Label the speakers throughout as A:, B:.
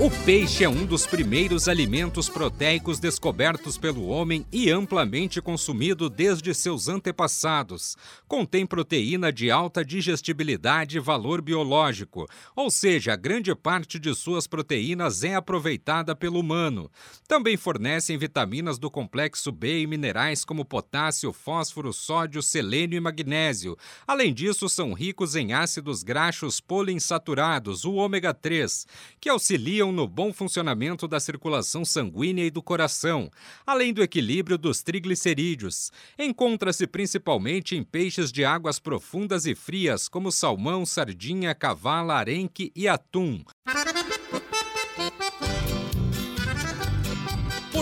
A: O peixe é um dos primeiros alimentos proteicos descobertos pelo homem e amplamente consumido desde seus antepassados. Contém proteína de alta digestibilidade e valor biológico, ou seja, grande parte de suas proteínas é aproveitada pelo humano. Também fornecem vitaminas do complexo B e minerais como potássio, fósforo, sódio, selênio e magnésio. Além disso, são ricos em ácidos graxos poliinsaturados, o ômega 3, que auxiliam no bom funcionamento da circulação sanguínea e do coração, além do equilíbrio dos triglicerídeos. Encontra-se principalmente em peixes de águas profundas e frias, como salmão, sardinha, cavala, arenque e atum.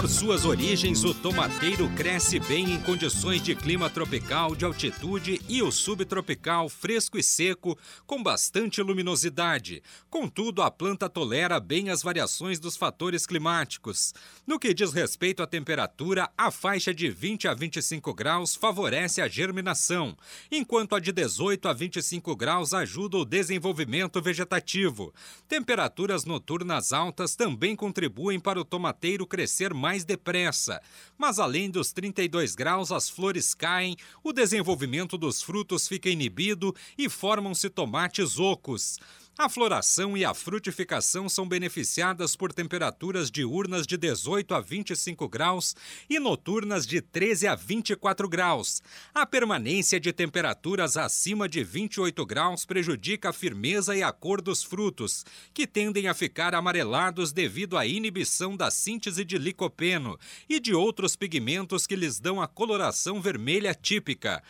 A: Por suas origens, o tomateiro cresce bem em condições de clima tropical, de altitude e o subtropical, fresco e seco, com bastante luminosidade. Contudo, a planta tolera bem as variações dos fatores climáticos. No que diz respeito à temperatura, a faixa de 20 a 25 graus favorece a germinação, enquanto a de 18 a 25 graus ajuda o desenvolvimento vegetativo. Temperaturas noturnas altas também contribuem para o tomateiro crescer mais mais depressa. Mas além dos 32 graus, as flores caem, o desenvolvimento dos frutos fica inibido e formam-se tomates ocos. A floração e a frutificação são beneficiadas por temperaturas diurnas de 18 a 25 graus e noturnas de 13 a 24 graus. A permanência de temperaturas acima de 28 graus prejudica a firmeza e a cor dos frutos, que tendem a ficar amarelados devido à inibição da síntese de licopeno e de outros pigmentos que lhes dão a coloração vermelha típica.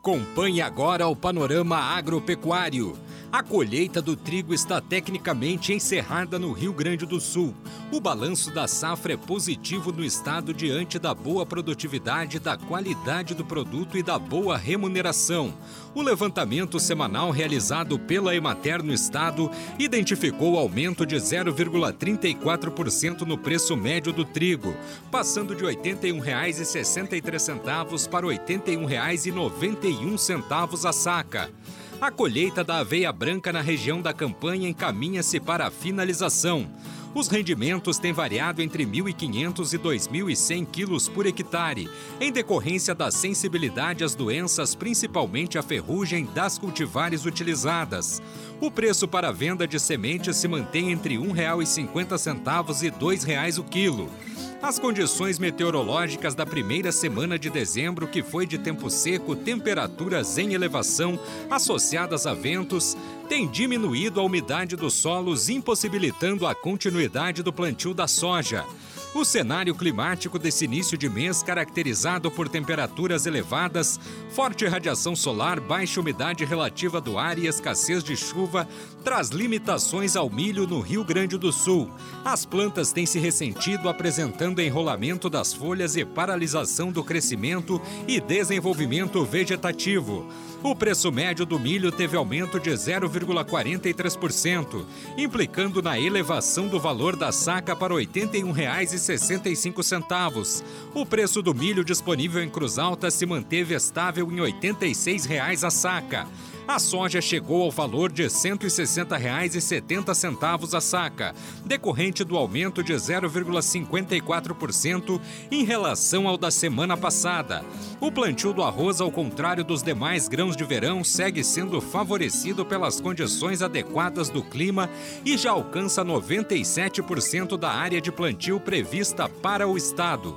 A: Acompanhe agora o panorama agropecuário. A colheita do trigo está tecnicamente encerrada no Rio Grande do Sul. O balanço da safra é positivo no estado diante da boa produtividade, da qualidade do produto e da boa remuneração. O levantamento semanal realizado pela Emater no estado identificou aumento de 0,34% no preço médio do trigo, passando de R$ 81,63 para R$ 81,91 a saca. A colheita da aveia branca na região da campanha encaminha-se para a finalização. Os rendimentos têm variado entre 1.500 e 2.100 quilos por hectare, em decorrência da sensibilidade às doenças, principalmente à ferrugem das cultivares utilizadas. O preço para a venda de sementes se mantém entre R$ 1,50 e R$ 2,00 o quilo. As condições meteorológicas da primeira semana de dezembro, que foi de tempo seco, temperaturas em elevação, associadas a ventos, têm diminuído a umidade dos solos, impossibilitando a continuidade do plantio da soja. O cenário climático desse início de mês, caracterizado por temperaturas elevadas, forte radiação solar, baixa umidade relativa do ar e escassez de chuva, traz limitações ao milho no Rio Grande do Sul. As plantas têm se ressentido, apresentando enrolamento das folhas e paralisação do crescimento e desenvolvimento vegetativo. O preço médio do milho teve aumento de 0,43%, implicando na elevação do valor da saca para R$ 81,65. O preço do milho disponível em Cruz Alta se manteve estável em R$ 86,00 a saca. A soja chegou ao valor de R$ 160,70 a saca, decorrente do aumento de 0,54% em relação ao da semana passada. O plantio do arroz, ao contrário dos demais grãos de verão, segue sendo favorecido pelas condições adequadas do clima e já alcança 97% da área de plantio prevista para o estado.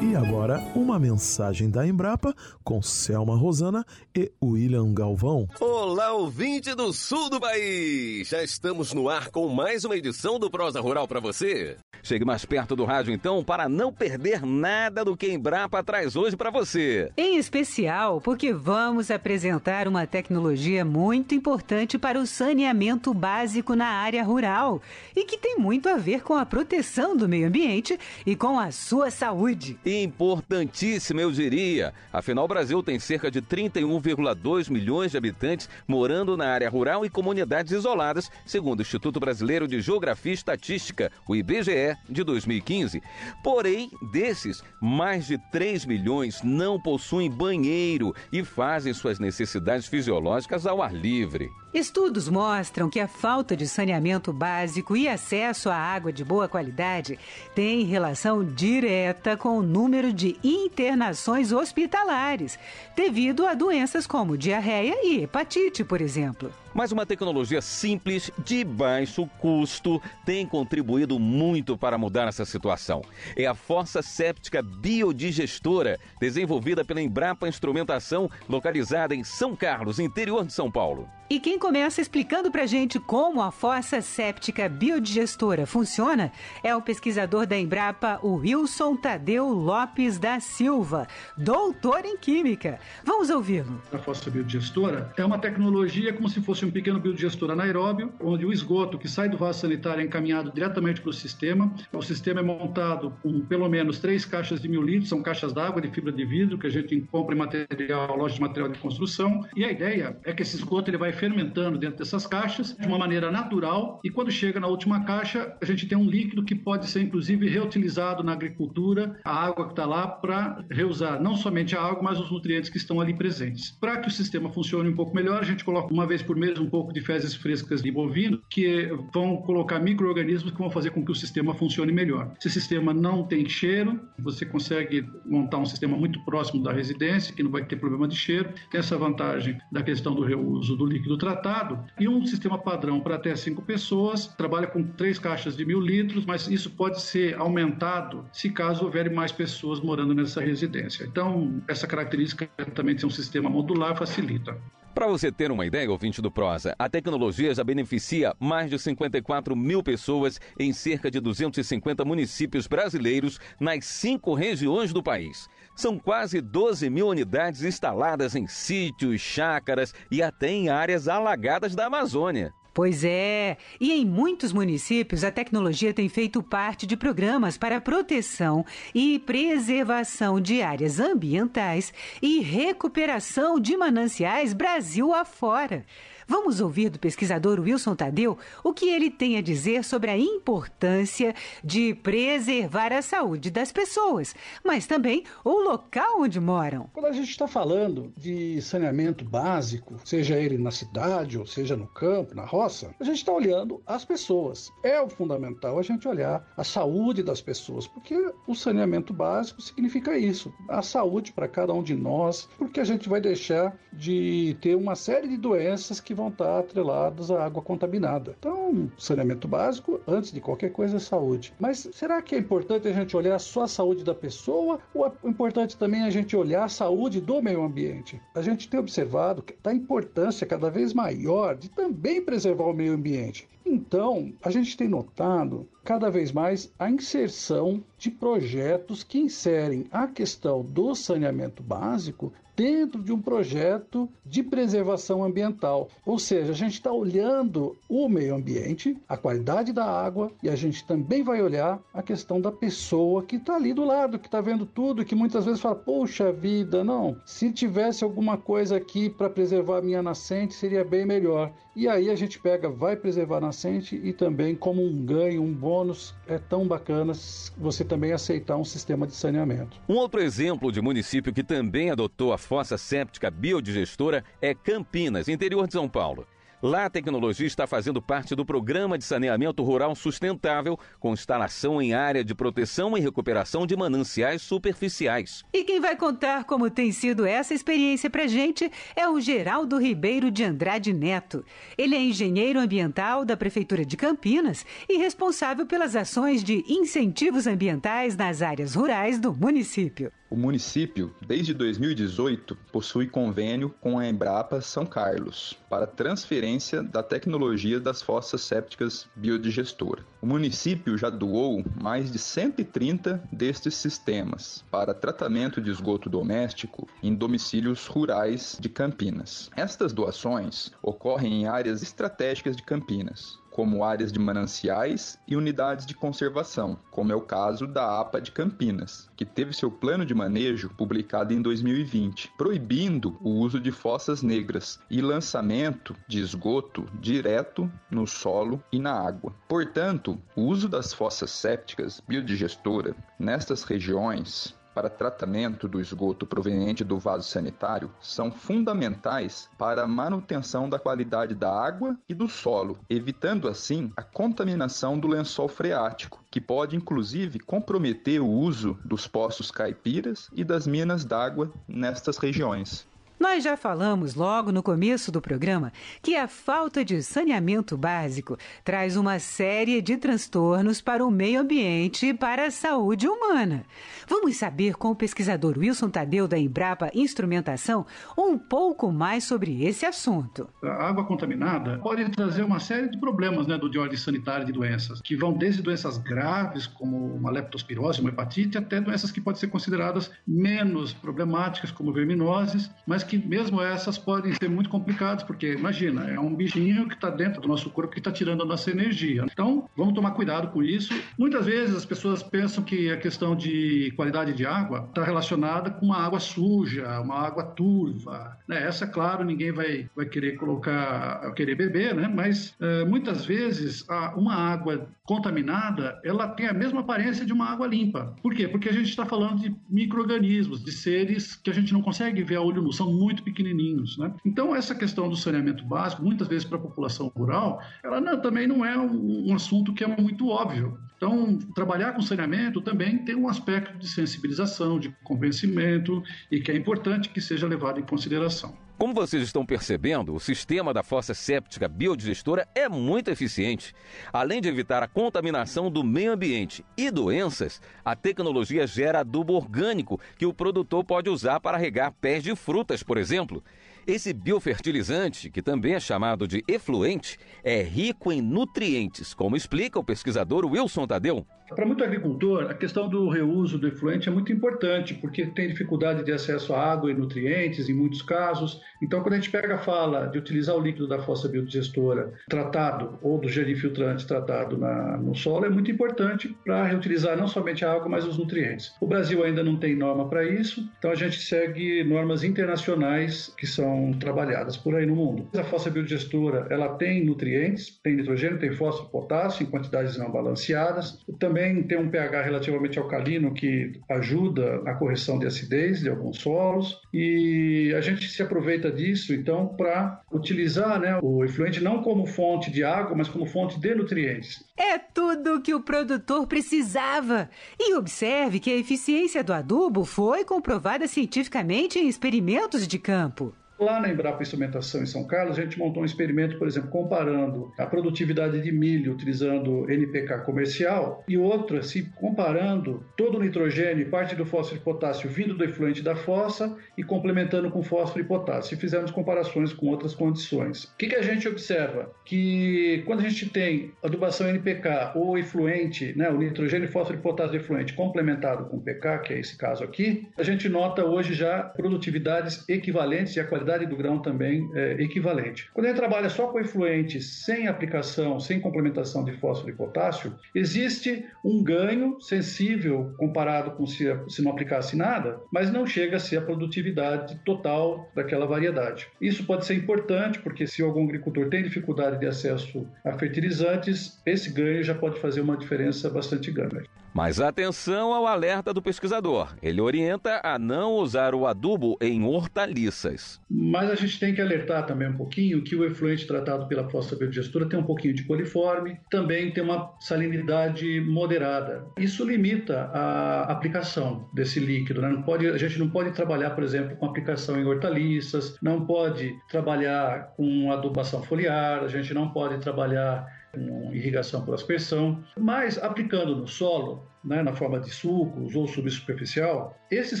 B: Agora? agora uma mensagem da Embrapa com Selma Rosana e William Galvão.
C: Olá, ouvinte do sul do país! Já estamos no ar com mais uma edição do Prosa Rural para você. Chegue mais perto do rádio então para não perder nada do que a Embrapa traz hoje para você.
D: Em especial porque vamos apresentar uma tecnologia muito importante para o saneamento básico na área rural e que tem muito a ver com a proteção do meio ambiente e com a sua saúde.
C: Importantíssima, eu diria. Afinal, o Brasil tem cerca de 31,2 milhões de habitantes morando na área rural e comunidades isoladas, segundo o Instituto Brasileiro de Geografia e Estatística, o IBGE, de 2015. Porém, desses, mais de 3 milhões não possuem banheiro e fazem suas necessidades fisiológicas ao ar livre.
D: Estudos mostram que a falta de saneamento básico e acesso à água de boa qualidade tem relação direta com o número de internações hospitalares, devido a doenças como diarreia e hepatite, por exemplo.
C: Mas uma tecnologia simples, de baixo custo, tem contribuído muito para mudar essa situação. É a Força Séptica Biodigestora, desenvolvida pela Embrapa Instrumentação, localizada em São Carlos, interior de São Paulo.
D: E quem começa explicando pra gente como a fossa séptica biodigestora funciona é o pesquisador da Embrapa, o Wilson Tadeu Lopes da Silva, doutor em Química. Vamos ouvi-lo.
E: A fossa biodigestora é uma tecnologia como se fosse um pequeno biodigestor anaeróbio, onde o esgoto que sai do vaso sanitário é encaminhado diretamente para o sistema. O sistema é montado com pelo menos três caixas de mil litros, são caixas d'água de fibra de vidro que a gente compra em material, loja de material de construção. E a ideia é que esse esgoto ele vai fermentando dentro dessas caixas de uma maneira natural e quando chega na última caixa, a gente tem um líquido que pode ser inclusive reutilizado na agricultura, a água que está lá para reusar não somente a água, mas os nutrientes que estão ali presentes. Para que o sistema funcione um pouco melhor, a gente coloca uma vez por mês um pouco de fezes frescas de bovino que vão colocar micro-organismos que vão fazer com que o sistema funcione melhor. Esse sistema não tem cheiro, você consegue montar um sistema muito próximo da residência, que não vai ter problema de cheiro, tem essa vantagem da questão do reuso do líquido tratado e um sistema padrão para até cinco pessoas, trabalha com três caixas de mil litros, mas isso pode ser aumentado se caso houver mais pessoas morando nessa residência. Então, essa característica também de ser um sistema modular facilita.
C: Para você ter uma ideia, ouvinte do Prosa, a tecnologia já beneficia mais de 54 mil pessoas em cerca de 250 municípios brasileiros nas cinco regiões do país. São quase 12 mil unidades instaladas em sítios, chácaras e até em áreas alagadas da Amazônia.
D: Pois é, e em muitos municípios a tecnologia tem feito parte de programas para proteção e preservação de áreas ambientais e recuperação de mananciais Brasil afora. Vamos ouvir do pesquisador Wilson Tadeu o que ele tem a dizer sobre a importância de preservar a saúde das pessoas, mas também o local onde moram.
F: Quando a gente está falando de saneamento básico, seja ele na cidade ou seja no campo, na roça, a gente está olhando as pessoas. É o fundamental a gente olhar a saúde das pessoas, porque o saneamento básico significa isso, a saúde para cada um de nós, porque a gente vai deixar de ter uma série de doenças que vão estar atreladas à água contaminada. Então, saneamento básico, antes de qualquer coisa, é saúde. Mas será que é importante a gente olhar só a saúde da pessoa ou é importante também a gente olhar a saúde do meio ambiente? A gente tem observado da importância cada vez maior de também preservar o meio ambiente. Então, a gente tem notado cada vez mais a inserção de projetos que inserem a questão do saneamento básico dentro de um projeto de preservação ambiental. Ou seja, a gente está olhando o meio ambiente, a qualidade da água e a gente também vai olhar a questão da pessoa que está ali do lado, que está vendo tudo, que muitas vezes fala: Poxa vida, não, se tivesse alguma coisa aqui para preservar a minha nascente seria bem melhor. E aí a gente pega, vai preservar a nascente e também, como um ganho, um bônus, é tão bacana você também aceitar um sistema de saneamento.
C: Um outro exemplo de município que também adotou a fossa séptica biodigestora é Campinas, interior de São Paulo. Lá a tecnologia está fazendo parte do programa de saneamento rural sustentável, com instalação em área de proteção e recuperação de mananciais superficiais.
D: E quem vai contar como tem sido essa experiência pra gente é o Geraldo Ribeiro de Andrade Neto. Ele é engenheiro ambiental da Prefeitura de Campinas e responsável pelas ações de incentivos ambientais nas áreas rurais do município.
G: O município, desde 2018, possui convênio com a Embrapa São Carlos para transferência da tecnologia das fossas sépticas biodigestora. O município já doou mais de 130 destes sistemas para tratamento de esgoto doméstico em domicílios rurais de Campinas. Estas doações ocorrem em áreas estratégicas de Campinas, como áreas de mananciais e unidades de conservação, como é o caso da APA de Campinas, que teve seu plano de manejo publicado em 2020, proibindo o uso de fossas negras e lançamento de esgoto direto no solo e na água. Portanto, o uso das fossas sépticas biodigestora nestas regiões para tratamento do esgoto proveniente do vaso sanitário são fundamentais para a manutenção da qualidade da água e do solo, evitando assim a contaminação do lençol freático, que pode inclusive comprometer o uso dos poços caipiras e das minas d'água nestas regiões.
D: Nós já falamos logo no começo do programa que a falta de saneamento básico traz uma série de transtornos para o meio ambiente e para a saúde humana. Vamos saber com o pesquisador Wilson Tadeu da Embrapa Instrumentação um pouco mais sobre esse assunto.
E: A água contaminada pode trazer uma série de problemas né, de ordem sanitária de doenças, que vão desde doenças graves, como uma leptospirose, uma hepatite, até doenças que podem ser consideradas menos problemáticas, como verminoses, mas que que mesmo essas podem ser muito complicadas, porque imagina, é um bichinho que está dentro do nosso corpo que está tirando a nossa energia. Então, vamos tomar cuidado com isso. Muitas vezes as pessoas pensam que a questão de qualidade de água está relacionada com uma água suja, uma água turva. Né? Essa, claro, ninguém vai, vai querer colocar, querer beber, né? mas uh, muitas vezes a, uma água contaminada, ela tem a mesma aparência de uma água limpa. Por quê? Porque a gente está falando de micro-organismos, de seres que a gente não consegue ver a olho nu, são muito pequenininhos. Né? Então, essa questão do saneamento básico, muitas vezes para a população rural, ela não, também não é um, um assunto que é muito óbvio. Então, trabalhar com saneamento também tem um aspecto de sensibilização, de convencimento e que é importante que seja levado em consideração.
C: Como vocês estão percebendo, o sistema da fossa séptica biodigestora é muito eficiente. Além de evitar a contaminação do meio ambiente e doenças, a tecnologia gera adubo orgânico que o produtor pode usar para regar pés de frutas, por exemplo. Esse biofertilizante, que também é chamado de efluente, é rico em nutrientes, como explica o pesquisador Wilson Tadeu.
E: Para muito agricultor, a questão do reuso do efluente é muito importante, porque tem dificuldade de acesso à água e nutrientes em muitos casos. Então, quando a gente pega a fala de utilizar o líquido da fossa biodigestora tratado ou do gel infiltrante tratado na, no solo, é muito importante para reutilizar não somente a água, mas os nutrientes. O Brasil ainda não tem norma para isso, então a gente segue normas internacionais que são trabalhadas por aí no mundo. A fossa biodigestora ela tem nutrientes, tem nitrogênio, tem fósforo, potássio em quantidades não balanceadas. Também também tem um pH relativamente alcalino que ajuda na correção de acidez de alguns solos e a gente se aproveita disso então para utilizar né, o efluente não como fonte de água, mas como fonte de nutrientes.
D: É tudo o que o produtor precisava. E observe que a eficiência do adubo foi comprovada cientificamente em experimentos de campo.
E: Lá na Embrapa Instrumentação em São Carlos, a gente montou um experimento, por exemplo, comparando a produtividade de milho utilizando NPK comercial e outra, se comparando todo o nitrogênio e parte do fósforo e potássio vindo do efluente da fossa e complementando com fósforo e potássio. E fizemos comparações com outras condições. O que, que a gente observa? Que quando a gente tem adubação NPK ou efluente, né, o nitrogênio, fósforo e potássio efluente complementado com PK, que é esse caso aqui, a gente nota hoje já produtividades equivalentes e a qualidade qualidade do grão também é equivalente. Quando gente trabalha só com efluentes, sem aplicação, sem complementação de fósforo e potássio, existe um ganho sensível comparado com se, se não aplicasse nada, mas não chega a ser a produtividade total daquela variedade. Isso pode ser importante porque se algum agricultor tem dificuldade de acesso a fertilizantes, esse ganho já pode fazer uma diferença bastante grande.
C: Mas atenção ao alerta do pesquisador. Ele orienta a não usar o adubo em hortaliças.
E: Mas a gente tem que alertar também um pouquinho que o efluente tratado pela fossa biodigestora tem um pouquinho de coliforme, também tem uma salinidade moderada. Isso limita a aplicação desse líquido. Né? Não pode, a gente não pode trabalhar, por exemplo, com aplicação em hortaliças, não pode trabalhar com adubação foliar, a gente não pode trabalhar com irrigação por aspersão, mas aplicando no solo, né, na forma de sucos ou subsuperficial, esses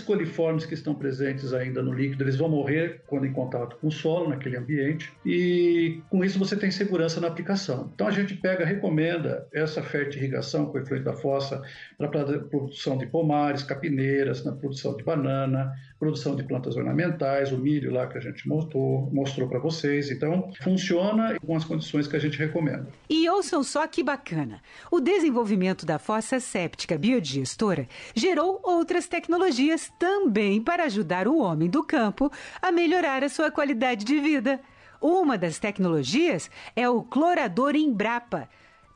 E: coliformes que estão presentes ainda no líquido, eles vão morrer quando em contato com o solo, naquele ambiente, e com isso você tem segurança na aplicação. Então a gente pega, recomenda essa fertirrigação com efluente da fossa para produção de pomares, capineiras, na produção de banana, produção de plantas ornamentais, o milho lá que a gente mostrou, para vocês. Então, funciona com as condições que a gente recomenda.
D: E ouçam só que bacana. O desenvolvimento da fossa séptica biodigestora gerou outras tecnologias também para ajudar o homem do campo a melhorar a sua qualidade de vida. Uma das tecnologias é o clorador Embrapa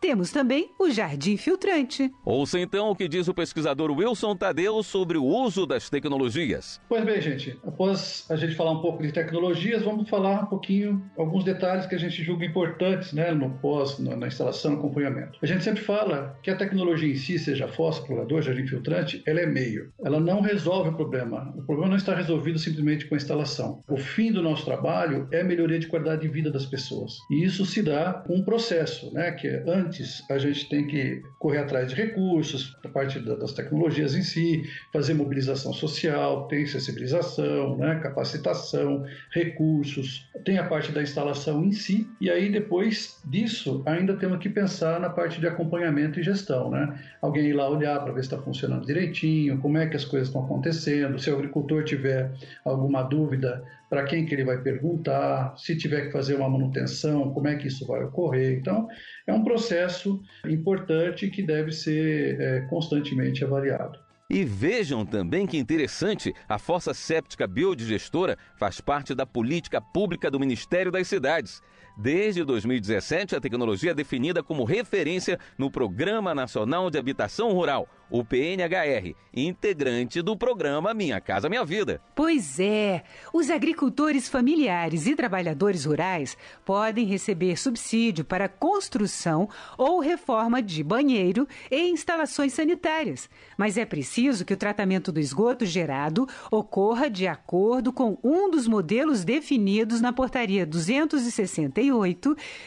D: temos também o jardim filtrante.
C: Ouça então o que diz o pesquisador Wilson Tadeu sobre o uso das tecnologias.
E: Pois bem, gente, após a gente falar um pouco de tecnologias, vamos falar um pouquinho, alguns detalhes que a gente julga importantes né, no pós, na instalação, no acompanhamento. A gente sempre fala que a tecnologia em si, seja fósforo, explorador, jardim filtrante, ela é meio. Ela não resolve o problema. O problema não está resolvido simplesmente com a instalação. O fim do nosso trabalho é a melhoria de qualidade de vida das pessoas. E isso se dá com um processo, né, que é antes antes, a gente tem que correr atrás de recursos, a parte das tecnologias em si, fazer mobilização social, tem sensibilização, né, capacitação, recursos, tem a parte da instalação em si, e aí depois disso ainda temos que pensar na parte de acompanhamento e gestão. Né? Alguém ir lá olhar para ver se está funcionando direitinho, como é que as coisas estão acontecendo, se o agricultor tiver alguma dúvida, para quem que ele vai perguntar, se tiver que fazer uma manutenção, como é que isso vai ocorrer. Então, é um processo importante que deve ser é, constantemente avaliado.
C: E vejam também que interessante, a fossa séptica biodigestora faz parte da política pública do Ministério das Cidades. Desde 2017, a tecnologia é definida como referência no Programa Nacional de Habitação Rural, o PNHR, integrante do programa Minha Casa Minha Vida.
D: Pois é, os agricultores familiares e trabalhadores rurais podem receber subsídio para construção ou reforma de banheiro e instalações sanitárias, mas é preciso que o tratamento do esgoto gerado ocorra de acordo com um dos modelos definidos na Portaria 261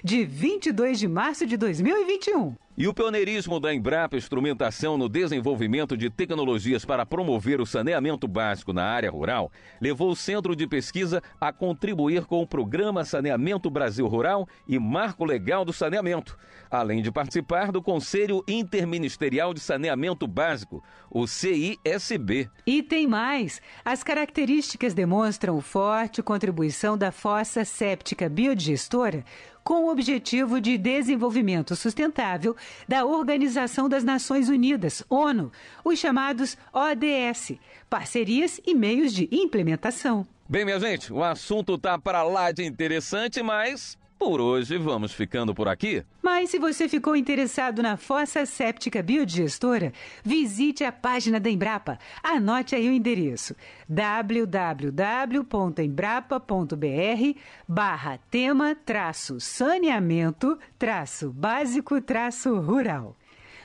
D: de 22 de março de 2021.
C: E o pioneirismo da Embrapa Instrumentação no desenvolvimento de tecnologias para promover o saneamento básico na área rural levou o Centro de Pesquisa a contribuir com o Programa Saneamento Brasil Rural e Marco Legal do Saneamento, além de participar do Conselho Interministerial de Saneamento Básico, o CISB.
D: E tem mais! As características demonstram forte contribuição da fossa séptica biodigestora com o objetivo de desenvolvimento sustentável da Organização das Nações Unidas, ONU, os chamados ODS, parcerias e meios de implementação.
C: Bem, minha gente, o assunto tá para lá de interessante, mas por hoje vamos ficando por aqui.
D: Mas se você ficou interessado na fossa séptica biodigestora, visite a página da Embrapa. Anote aí o endereço: www.embrapa.br barra tema traço saneamento traço básico traço rural.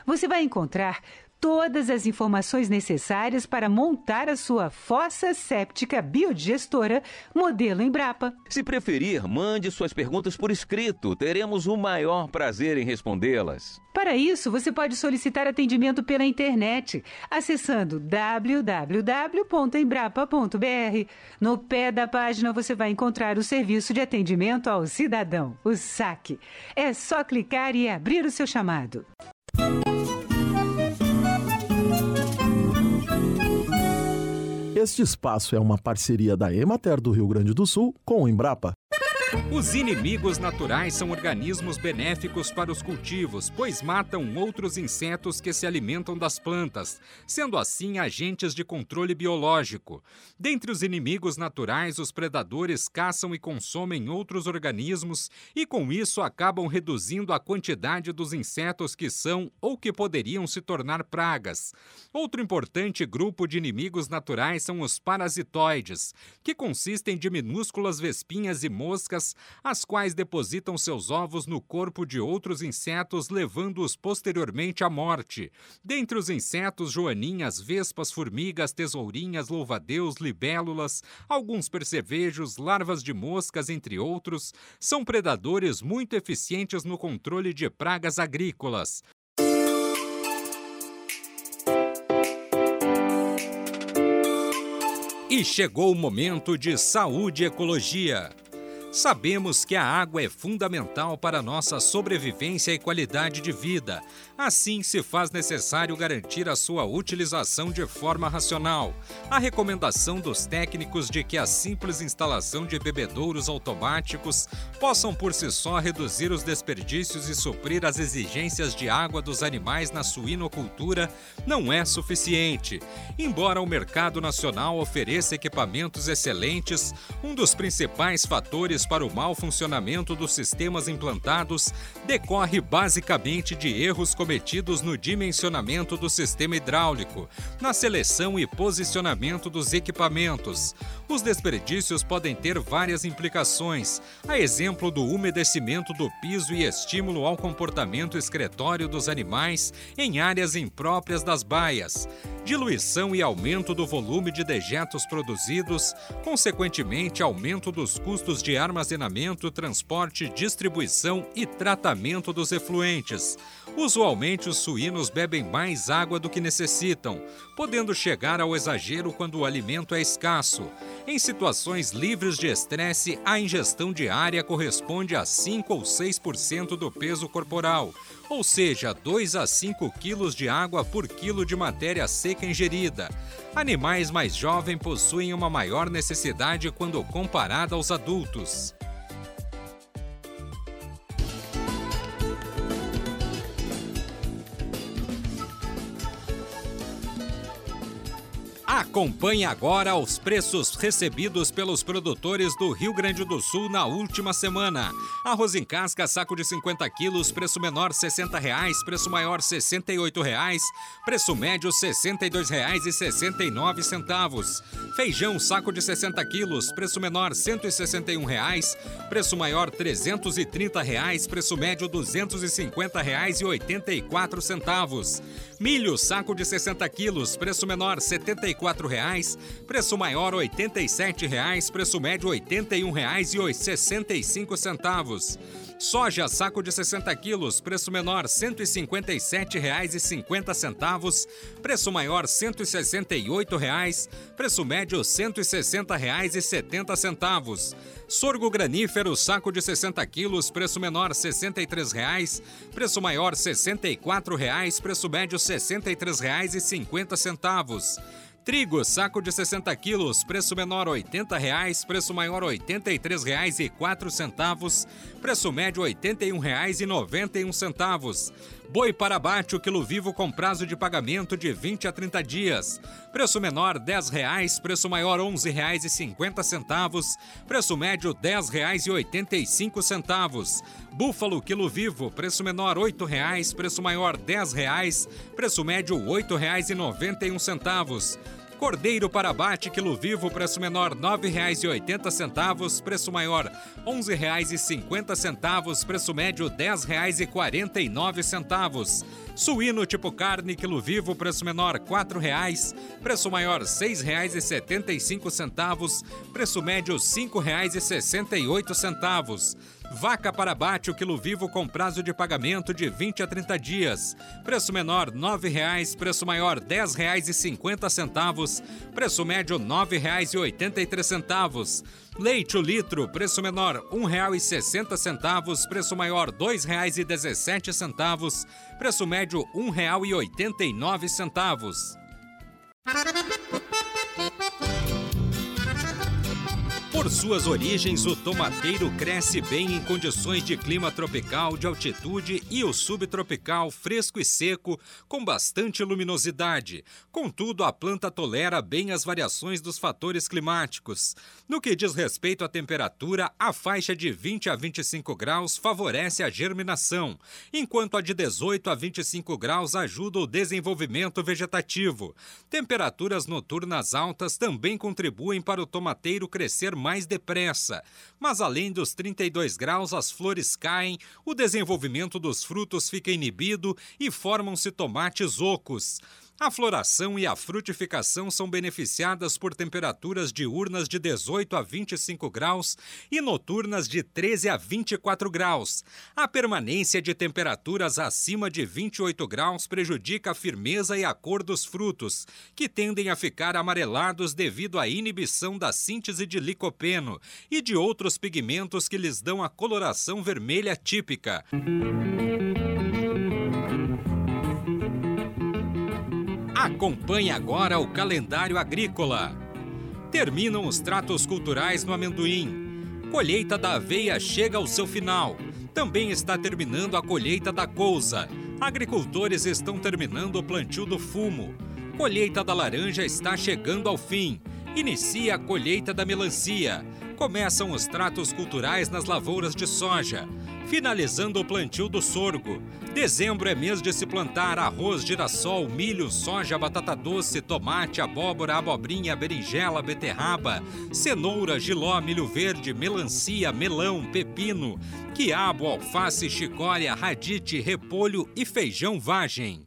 D: Você vai encontrar todas as informações necessárias para montar a sua fossa séptica biodigestora modelo Embrapa.
C: Se preferir, mande suas perguntas por escrito. Teremos o maior prazer em respondê-las.
D: Para isso, você pode solicitar atendimento pela internet, acessando www.embrapa.br. No pé da página você vai encontrar o serviço de atendimento ao cidadão, o SAC. É só clicar e abrir o seu chamado.
B: Este espaço é uma parceria da Emater do Rio Grande do Sul com o Embrapa.
A: Os inimigos naturais são organismos benéficos para os cultivos, pois matam outros insetos que se alimentam das plantas, sendo assim agentes de controle biológico. Dentre os inimigos naturais, os predadores caçam e consomem outros organismos e, com isso, acabam reduzindo a quantidade dos insetos que são ou que poderiam se tornar pragas. Outro importante grupo de inimigos naturais são os parasitoides, que consistem de minúsculas vespinhas e moscas as quais depositam seus ovos no corpo de outros insetos, levando-os posteriormente à morte. Dentre os insetos, joaninhas, vespas, formigas, tesourinhas, louvadeus, libélulas, alguns percevejos, larvas de moscas, entre outros, são predadores muito eficientes no controle de pragas agrícolas. E chegou o momento de saúde e ecologia. Sabemos que a água é fundamental para nossa sobrevivência e qualidade de vida. Assim, se faz necessário garantir a sua utilização de forma racional. A recomendação dos técnicos de que a simples instalação de bebedouros automáticos possam por si só reduzir os desperdícios e suprir as exigências de água dos animais na suinocultura não é suficiente. Embora o mercado nacional ofereça equipamentos excelentes, um dos principais fatores para o mau funcionamento dos sistemas implantados decorre basicamente de erros cometidos no dimensionamento do sistema hidráulico, na seleção e posicionamento dos equipamentos. Os desperdícios podem ter várias implicações, a exemplo do umedecimento do piso e estímulo ao comportamento excretório dos animais em áreas impróprias das baias, diluição e aumento do volume de dejetos produzidos, consequentemente aumento dos custos de armazenamento, transporte, distribuição e tratamento dos efluentes. Usualmente, os suínos bebem mais água do que necessitam, podendo chegar ao exagero quando o alimento é escasso. Em situações livres de estresse, a ingestão diária corresponde a 5 ou 6% do peso corporal, ou seja, 2 a 5 quilos de água por quilo de matéria seca ingerida. Animais mais jovens possuem uma maior necessidade quando comparada aos adultos. Acompanhe agora os preços recebidos pelos produtores do Rio Grande do Sul na última semana. Arroz em casca, saco de 50 quilos, preço menor 60 reais, preço maior 68 reais, preço médio R$ 62,69. Feijão, saco de 60 quilos, preço menor 161 reais, preço maior 330 reais, preço médio R$ 250,84. Milho, saco de 60 quilos, preço menor R$ 74 reais, preço maior R$ 87,00, preço médio R$ 81,65. Soja, saco de 60 quilos, preço menor R$ 157,50, preço maior R$ 168,00, preço médio R$ 160,70. Sorgo granífero, saco de 60 quilos, preço menor R$ 63,00, preço maior R$ 64,00, preço médio R$ 63,50. Trigo, saco de 60 quilos, preço menor 80 reais, preço maior R$ 83,04, preço médio R$ 81,91. Boi para abate o quilo vivo com prazo de pagamento de 20 a 30 dias. Preço menor R$ 10,00, preço maior R$ 11,50, preço médio R$ 10,85. Búfalo quilo vivo, preço menor R$ 8,00, preço maior R$ 10,00, preço médio R$ 8,91. Cordeiro para abate, quilo vivo, preço menor R$ 9,80, preço maior R$ 11,50, preço médio R$ 10,49. Suíno tipo carne, quilo vivo, preço menor R$ 4,00, preço maior R$ 6,75, preço médio R$ 5,68. Vaca para abate, o quilo vivo com prazo de pagamento de 20 a 30 dias. Preço menor R$ 9,00, preço maior R$ 10,50, preço médio R$ 9,83. Leite o litro, preço menor R$ 1,60, preço maior R$ 2,17, preço médio R$ 1,89. Por suas origens, o tomateiro cresce bem em condições de clima tropical, de altitude e o subtropical, fresco e seco, com bastante luminosidade. Contudo, a planta tolera bem as variações dos fatores climáticos. No que diz respeito à temperatura, a faixa de 20 a 25 graus favorece a germinação, enquanto a de 18 a 25 graus ajuda o desenvolvimento vegetativo. Temperaturas noturnas altas também contribuem para o tomateiro crescer mais mais depressa. Mas além dos 32 graus, as flores caem, o desenvolvimento dos frutos fica inibido e formam-se tomates ocos. A floração e a frutificação são beneficiadas por temperaturas diurnas de 18 a 25 graus e noturnas de 13 a 24 graus. A permanência de temperaturas acima de 28 graus prejudica a firmeza e a cor dos frutos, que tendem a ficar amarelados devido à inibição da síntese de licopeno e de outros pigmentos que lhes dão a coloração vermelha típica. Acompanhe agora o calendário agrícola. Terminam os tratos culturais no amendoim. Colheita da aveia chega ao seu final. Também está terminando a colheita da couza. Agricultores estão terminando o plantio do fumo. Colheita da laranja está chegando ao fim. Inicia a colheita da melancia. Começam os tratos culturais nas lavouras de soja finalizando o plantio do sorgo. Dezembro é mês de se plantar arroz, girassol, milho, soja, batata doce, tomate, abóbora, abobrinha, berinjela, beterraba, cenoura, giló, milho verde, melancia, melão, pepino, quiabo, alface, chicória, radite, repolho e feijão vagem.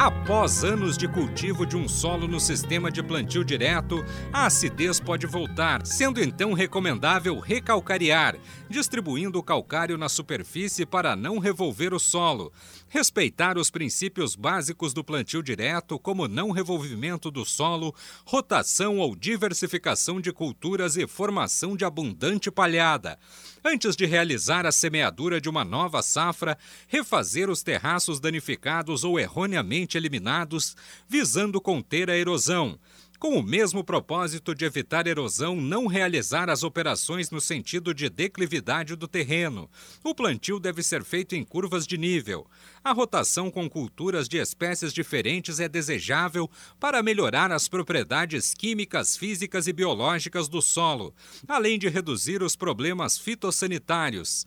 A: Após anos de cultivo de um solo no sistema de plantio direto, a acidez pode voltar, sendo então recomendável recalcarear, distribuindo o calcário na superfície para não revolver o solo. Respeitar os princípios básicos do plantio direto, como não revolvimento do solo, rotação ou diversificação de culturas e formação de abundante palhada. Antes de realizar a semeadura de uma nova safra, refazer os terraços danificados ou erroneamente eliminados, visando conter a erosão. Com o mesmo propósito de evitar erosão, não realizar as operações no sentido de declividade do terreno. O plantio deve ser feito em curvas de nível. A rotação com culturas de espécies diferentes é desejável para melhorar as propriedades químicas, físicas e biológicas do solo, além de reduzir os problemas fitossanitários.